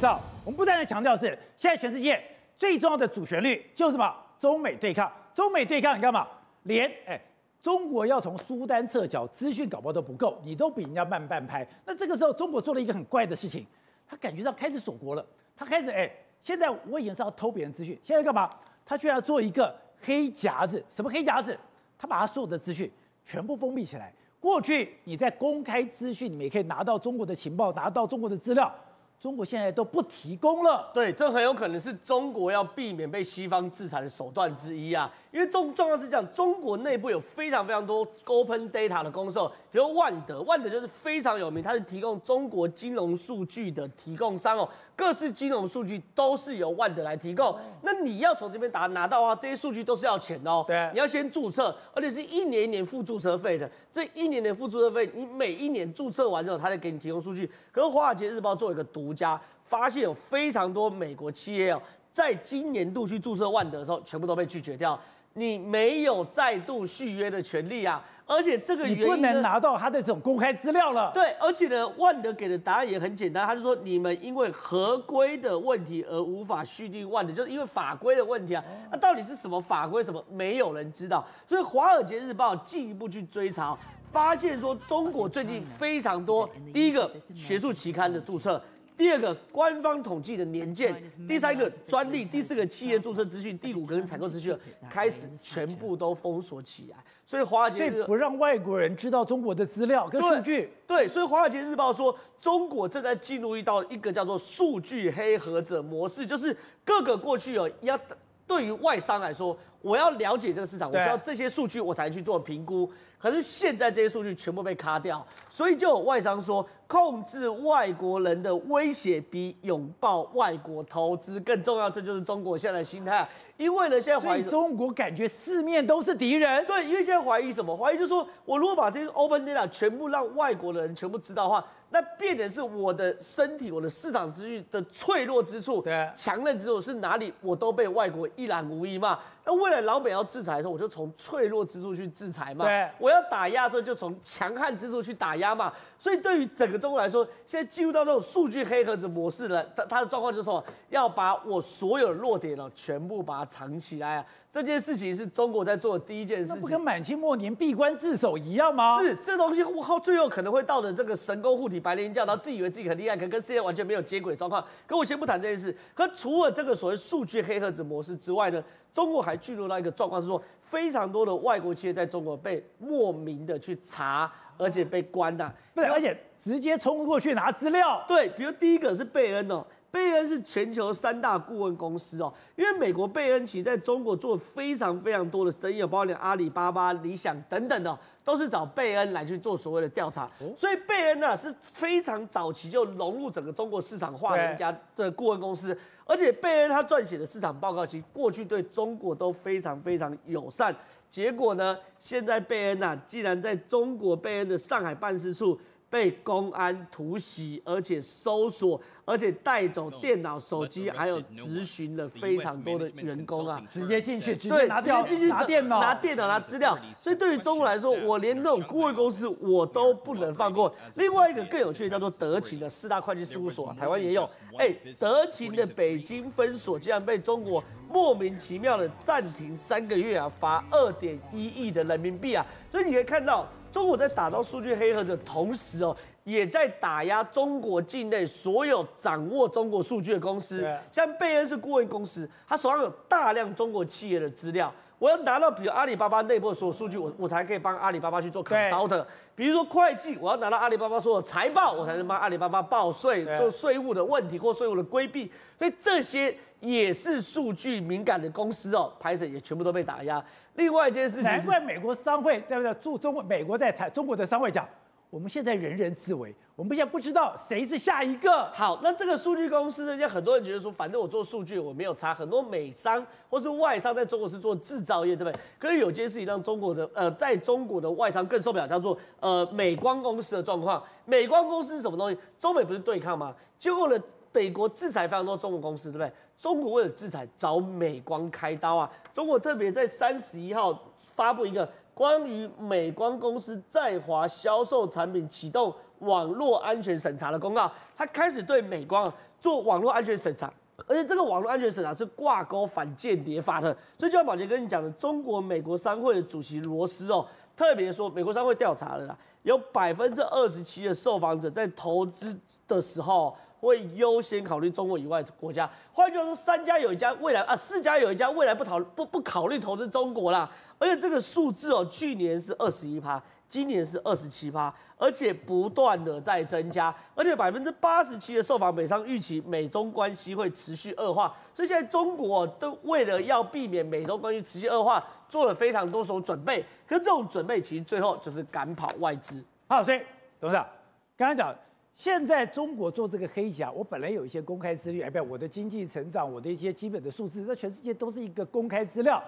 知道，我们不断的强调是，现在全世界最重要的主旋律就是什么？中美对抗，中美对抗，你干嘛？连哎，中国要从苏丹撤侨，资讯搞不好都不够，你都比人家慢半拍。那这个时候，中国做了一个很怪的事情，他感觉上开始锁国了，他开始哎，现在我以前是要偷别人资讯，现在干嘛？他居然要做一个黑夹子，什么黑夹子？他把他所有的资讯全部封闭起来。过去你在公开资讯里面可以拿到中国的情报，拿到中国的资料。中国现在都不提供了，对，这很有可能是中国要避免被西方制裁的手段之一啊。因为重重要是这样，中国内部有非常非常多 open data 的公司，比如万德，万德就是非常有名，它是提供中国金融数据的提供商哦，各式金融数据都是由万德来提供。那你要从这边拿拿到的话，这些数据都是要钱的哦。对，你要先注册，而且是一年一年付注册费的。这一年年付注册费，你每一年注册完之后，他再给你提供数据。可是《华尔街日报》做一个独家，发现有非常多美国企业哦，在今年度去注册万德的时候，全部都被拒绝掉。你没有再度续约的权利啊！而且这个原因你不能拿到他的这种公开资料了。对，而且呢，万德给的答案也很简单，他就说你们因为合规的问题而无法续订万德，就是因为法规的问题啊。那到底是什么法规？什么没有人知道。所以《华尔街日报》进一步去追查，发现说中国最近非常多，第一个学术期刊的注册。第二个官方统计的年鉴，第三个专利，第四个企业注册资讯，第五个跟采购资讯开始全部都封锁起来，所以华尔街日报不让外国人知道中国的资料跟数据。对，所以华尔街日报说，中国正在进入一道一个叫做数据黑盒子模式，就是各个过去有要对于外商来说，我要了解这个市场，我需要这些数据我才去做评估。可是现在这些数据全部被卡掉，所以就有外商说，控制外国人的威胁比拥抱外国投资更重要。这就是中国现在的心态。因为呢，现在怀疑中国感觉四面都是敌人。对，因为现在怀疑什么？怀疑就是说我如果把这些 open data 全部让外国的人全部知道的话，那变成是我的身体、我的市场资讯的脆弱之处、对强韧之处是哪里，我都被外国一览无遗嘛。那未来老美要制裁的时候，我就从脆弱之处去制裁嘛。对，我要打压的时候，就从强悍之处去打压嘛。所以对于整个中国来说，现在进入到这种数据黑盒子模式了，它它的状况就是说，要把我所有的弱点呢，全部把它藏起来啊。这件事情是中国在做的第一件事情，那不跟满清末年闭关自守一样吗？是，这东西后最后可能会到的这个神功护体白莲教，然后自以为自己很厉害，可跟世界完全没有接轨状况。可我先不谈这件事。可除了这个所谓数据黑盒子模式之外呢，中国还进入到一个状况是说，非常多的外国企业在中国被莫名的去查，而且被关呐、啊，对，而且直接冲过去拿资料。对，比如第一个是贝恩哦。贝恩是全球三大顾问公司哦，因为美国贝恩其实在中国做非常非常多的生意，包括连阿里巴巴、理想等等的，都是找贝恩来去做所谓的调查。所以贝恩呢是非常早期就融入整个中国市场化的一家的顾问公司，而且贝恩他撰写的市场报告，其实过去对中国都非常非常友善。结果呢，现在贝恩呐，竟然在中国贝恩的上海办事处被公安突袭，而且搜索。而且带走电脑、手机，还有质询了非常多的员工啊，直接进去，对，直接进去拿电脑、拿电脑、拿资料。所以对于中国来说，我连那种顾问公司我都不能放过。另外一个更有趣的叫做德勤的四大会计事务所，啊，台湾也有。哎，德勤的北京分所竟然被中国莫名其妙的暂停三个月啊，罚二点一亿的人民币啊。所以你可以看到，中国在打造数据黑盒子的同时哦。也在打压中国境内所有掌握中国数据的公司，像贝恩是顾问公司，他手上有大量中国企业的资料。我要拿到比如阿里巴巴内部的所有数据，我我才可以帮阿里巴巴去做 consult。比如说会计，我要拿到阿里巴巴所有财报，我才能帮阿里巴巴报税，做税务的问题或税务的规避。所以这些也是数据敏感的公司哦，拍摄也全部都被打压。另外一件事情，难怪美国商会对不对？驻中国美国在台中国的商会讲。我们现在人人自危，我们现在不知道谁是下一个。好，那这个数据公司，人家很多人觉得说，反正我做数据我没有差。很多美商或是外商在中国是做制造业，对不对？可是有件事情让中国的呃，在中国的外商更受不了，叫做呃美光公司的状况。美光公司是什么东西？中美不是对抗吗？结果呢，美国制裁非常多中国公司，对不对？中国为了制裁找美光开刀啊！中国特别在三十一号发布一个。关于美光公司在华销售产品启动网络安全审查的公告，他开始对美光做网络安全审查，而且这个网络安全审查是挂钩反间谍法的。所以就像宝杰跟你讲的，中国美国商会的主席罗斯哦，特别说美国商会调查了啦，有百分之二十七的受访者在投资的时候。会优先考虑中国以外的国家，换句话说，三家有一家未来啊，四家有一家未来不讨不不考虑投资中国啦。而且这个数字哦，去年是二十一趴，今年是二十七趴，而且不断的在增加，而且百分之八十七的受访美商预期美中关系会持续恶化，所以现在中国都为了要避免美中关系持续恶化，做了非常多手准备，可是这种准备其实最后就是赶跑外资。好，所以董事长刚才讲。现在中国做这个黑匣，我本来有一些公开资料，哎，不，我的经济成长，我的一些基本的数字，在全世界都是一个公开资料。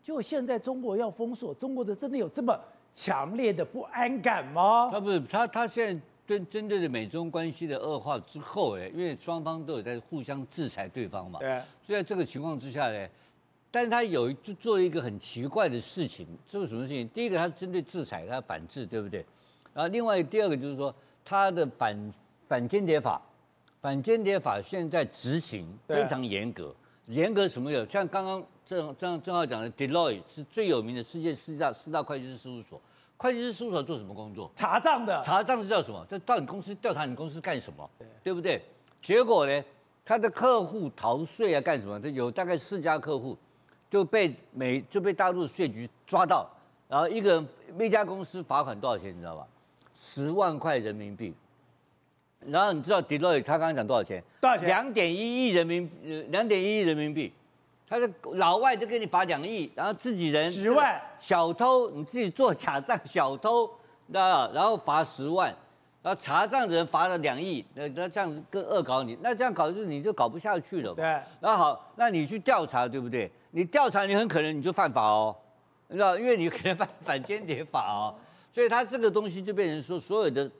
就现在中国要封锁，中国的真的有这么强烈的不安感吗？他不是，他他现在针针对的美中关系的恶化之后，哎，因为双方都有在互相制裁对方嘛，对。所以在这个情况之下呢，但是他有就做了一个很奇怪的事情，这是什么事情？第一个，他针对制裁，他反制，对不对？然后另外第二个就是说。他的反反间谍法，反间谍法现在执行非常严格，严格什么有？像刚刚正正正好讲的，Deloitte 是最有名的世界四大四大会计师事务所。会计师事务所做什么工作？查账的。查账是叫什么？就到你公司调查你公司干什么？对，对不对？结果呢，他的客户逃税啊，干什么？这有大概四家客户就被美就被大陆税局抓到，然后一个人一家公司罚款多少钱？你知道吧？十万块人民币，然后你知道 Deloitte 他刚刚讲多少钱？多少钱？两点一亿人民，呃，两点一亿人民币。他是老外就给你罚两亿，然后自己人十万，小偷你自己做假账，小偷，知道然后罚十万，然后查账的人罚了两亿，那那这样子跟恶搞你，那这样搞就你就搞不下去了。对。然后好，那你去调查，对不对？你调查，你很可能你就犯法哦，你知道，因为你可能 犯反间谍法哦。所以他这个东西就变成说，所有的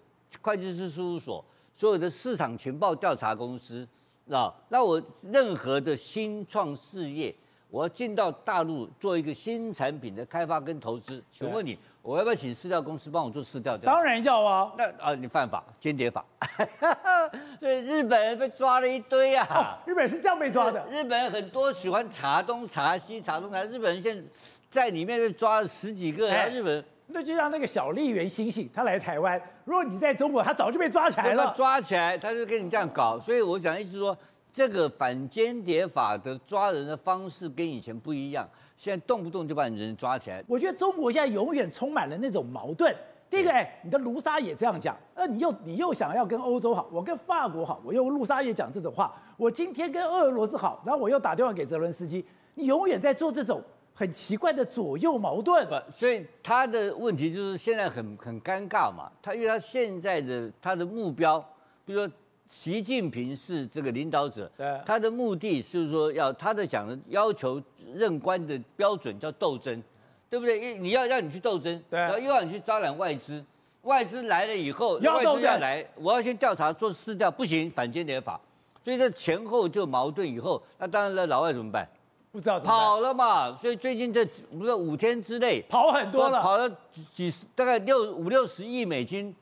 会计师事务所，所有的市场情报调查公司，啊，那我任何的新创事业，我要进到大陆做一个新产品的开发跟投资，请问你，我要不要请市调公司帮我做市调？当然要啊。那啊，你犯法，间谍法。所以日本人被抓了一堆啊。哦，日本是这样被抓的。日本人很多喜欢查东查西，查东查西，日本人现在在里面被抓了十几个，哎，日本人。那就像那个小笠原星星，他来台湾，如果你在中国，他早就被抓起来了。抓起来，他就跟你这样搞。所以我想一直说，这个反间谍法的抓人的方式跟以前不一样，现在动不动就把你人抓起来。我觉得中国现在永远充满了那种矛盾。第一个，哎，你的卢沙也这样讲，那你又你又想要跟欧洲好，我跟法国好，我又卢沙也讲这种话。我今天跟俄罗斯好，然后我又打电话给泽伦斯基，你永远在做这种。很奇怪的左右矛盾，所以他的问题就是现在很很尴尬嘛。他因为他现在的他的目标，比如说习近平是这个领导者，对，他的目的是说要他的讲的要求任官的标准叫斗争，对不对？因你要让你去斗争，对，然后又要你去招揽外资，外资来了以后，外资要来，我要先调查做市调，不行，反间谍法，所以这前后就矛盾。以后那当然了，老外怎么办？不知道跑了嘛，所以最近这不是五天之内跑很多了，跑了几十，大概六五六十亿美金，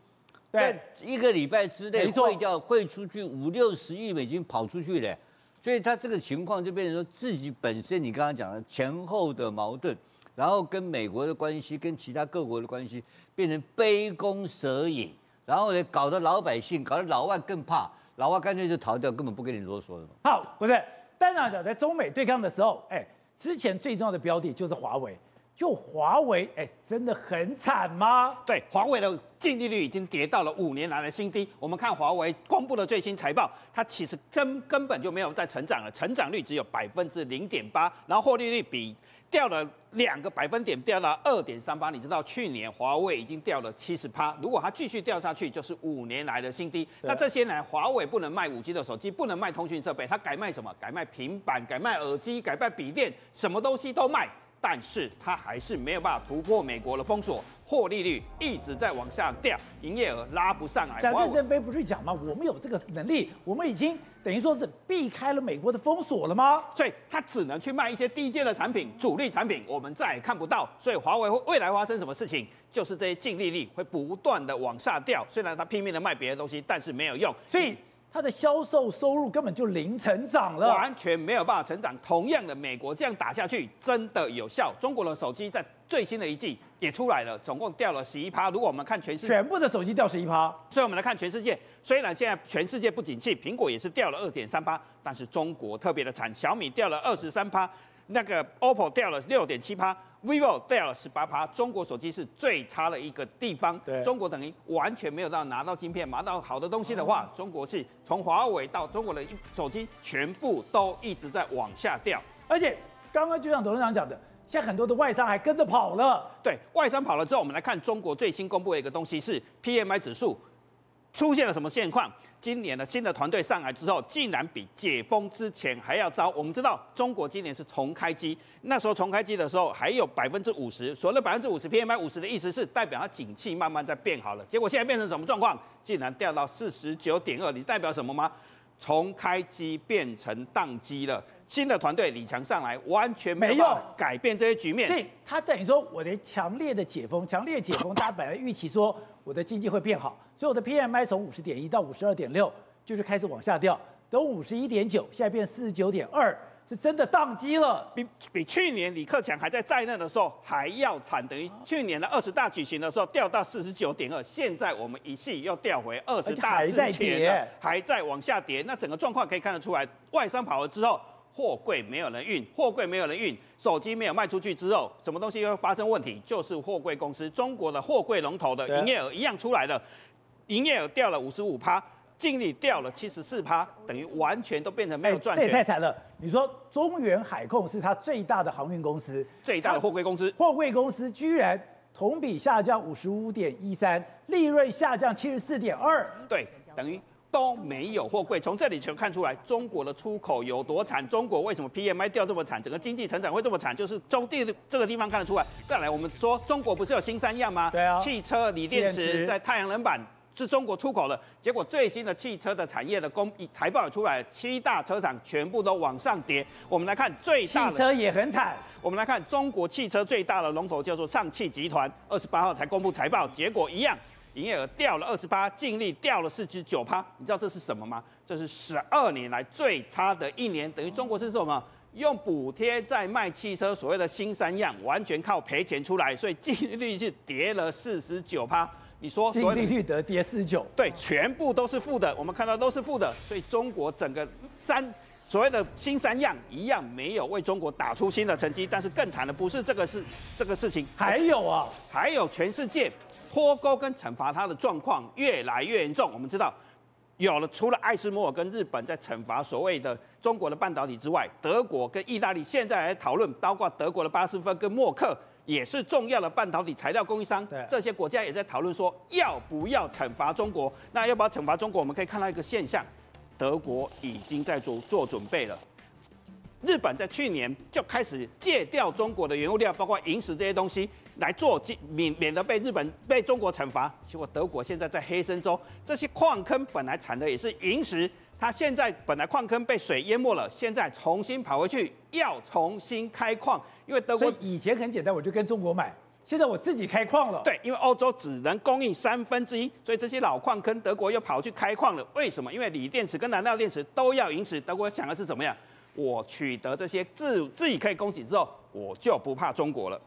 在一个礼拜之内汇掉汇出去五六十亿美金跑出去的，所以他这个情况就变成说自己本身你刚刚讲的前后的矛盾，然后跟美国的关系跟其他各国的关系变成杯弓蛇影，然后呢搞得老百姓搞得老外更怕，老外干脆就逃掉，根本不跟你啰嗦了。好，不是。当然了，在中美对抗的时候，哎，之前最重要的标的就是华为。就华为，哎，真的很惨吗？对，华为的净利率已经跌到了五年来的新低。我们看华为公布的最新财报，它其实真根本就没有在成长了，成长率只有百分之零点八，然后获利率比掉了两个百分点，掉到二点三八。你知道去年华为已经掉了七十趴，如果它继续掉下去，就是五年来的新低。那这些年华为不能卖五 G 的手机，不能卖通讯设备，它改卖什么？改卖平板，改卖耳机，改卖笔电，什么东西都卖。但是它还是没有办法突破美国的封锁，获利率一直在往下掉，营业额拉不上来。但任正非不是讲吗？我们有这个能力，我们已经等于说是避开了美国的封锁了吗？所以它只能去卖一些低阶的产品，主力产品我们再也看不到。所以华为未来发生什么事情，就是这些净利率会不断的往下掉。虽然它拼命的卖别的东西，但是没有用。所以它的销售收入根本就零成长了，完全没有办法成长。同样的，美国这样打下去真的有效。中国的手机在最新的一季也出来了，总共掉了十一趴。如果我们看全世界，全部的手机掉十一趴。所以我们来看全世界，虽然现在全世界不景气，苹果也是掉了二点三趴，但是中国特别的惨，小米掉了二十三趴，那个 OPPO 掉了六点七趴。vivo 掉了十八趴，中国手机是最差的一个地方。对，中国等于完全没有到拿到晶片，拿到好的东西的话，中国是从华为到中国的手机全部都一直在往下掉。而且刚刚就像董事长讲的，现在很多的外商还跟着跑了。对，外商跑了之后，我们来看中国最新公布的一个东西是 PMI 指数。出现了什么现况？今年的新的团队上来之后，竟然比解封之前还要糟。我们知道中国今年是重开机，那时候重开机的时候还有百分之五十，所谓的百分之五十 PMI 五十的意思是代表它景气慢慢在变好了。结果现在变成什么状况？竟然掉到四十九点二，你代表什么吗？重开机变成宕机了。新的团队李强上来，完全没有改变这些局面。所以他等于说，我的强烈的解封，强烈解封，大家本来预期说我的经济会变好，所以我的 PMI 从五十点一到五十二点六，就是开始往下掉，等五十一点九，现在变四十九点二。是真的宕机了，比比去年李克强还在在任的时候还要惨，等于去年的二十大举行的时候掉到四十九点二，现在我们一系又掉回二十大之前还在往下跌。那整个状况可以看得出来，外商跑了之后，货柜没有人运，货柜没有人运，手机没有卖出去之后，什么东西又会发生问题？就是货柜公司，中国的货柜龙头的营业额一样出来了，营业额掉了五十五趴。净利掉了七十四趴，等于完全都变成没有赚钱。这也太惨了！你说中原海控是它最大的航运公司，最大的货柜公司，货柜公司居然同比下降五十五点一三，利润下降七十四点二。对，等于都没有货柜。从这里就看出来，中国的出口有多惨。中国为什么 PMI 掉这么惨，整个经济成长会这么惨？就是中地这个地方看得出来。再来，我们说中国不是有新三样吗？对啊，汽车、锂电池、在太阳能板。是中国出口的，结果最新的汽车的产业的公财报也出来，七大车厂全部都往上跌。我们来看最大的汽车也很惨。我们来看中国汽车最大的龙头叫做上汽集团，二十八号才公布财报，结果一样，营业额掉了二十八，净利掉了四十九趴。你知道这是什么吗？这是十二年来最差的一年，等于中国是什么？用补贴在卖汽车，所谓的新三样，完全靠赔钱出来，所以净利是跌了四十九趴。你说净利率得跌四十九，对，全部都是负的。我们看到都是负的，所以中国整个三所谓的新三样一样没有为中国打出新的成绩。但是更惨的不是这个事，这个事情还有啊，还有全世界脱钩跟惩罚它的状况越来越严重。我们知道，有了除了艾斯摩尔跟日本在惩罚所谓的中国的半导体之外，德国跟意大利现在还讨论，包括德国的巴斯夫跟默克。也是重要的半导体材料供应商，对这些国家也在讨论说要不要惩罚中国。那要不要惩罚中国？我们可以看到一个现象，德国已经在做做准备了。日本在去年就开始戒掉中国的原物料，包括银石这些东西来做免免得被日本被中国惩罚。结果德国现在在黑森州这些矿坑本来产的也是银石。它现在本来矿坑被水淹没了，现在重新跑回去，要重新开矿，因为德国以前很简单，我就跟中国买，现在我自己开矿了。对，因为欧洲只能供应三分之一，所以这些老矿坑德国又跑去开矿了。为什么？因为锂电池跟燃料电池都要因此。德国想的是怎么样？我取得这些自自己可以供给之后，我就不怕中国了。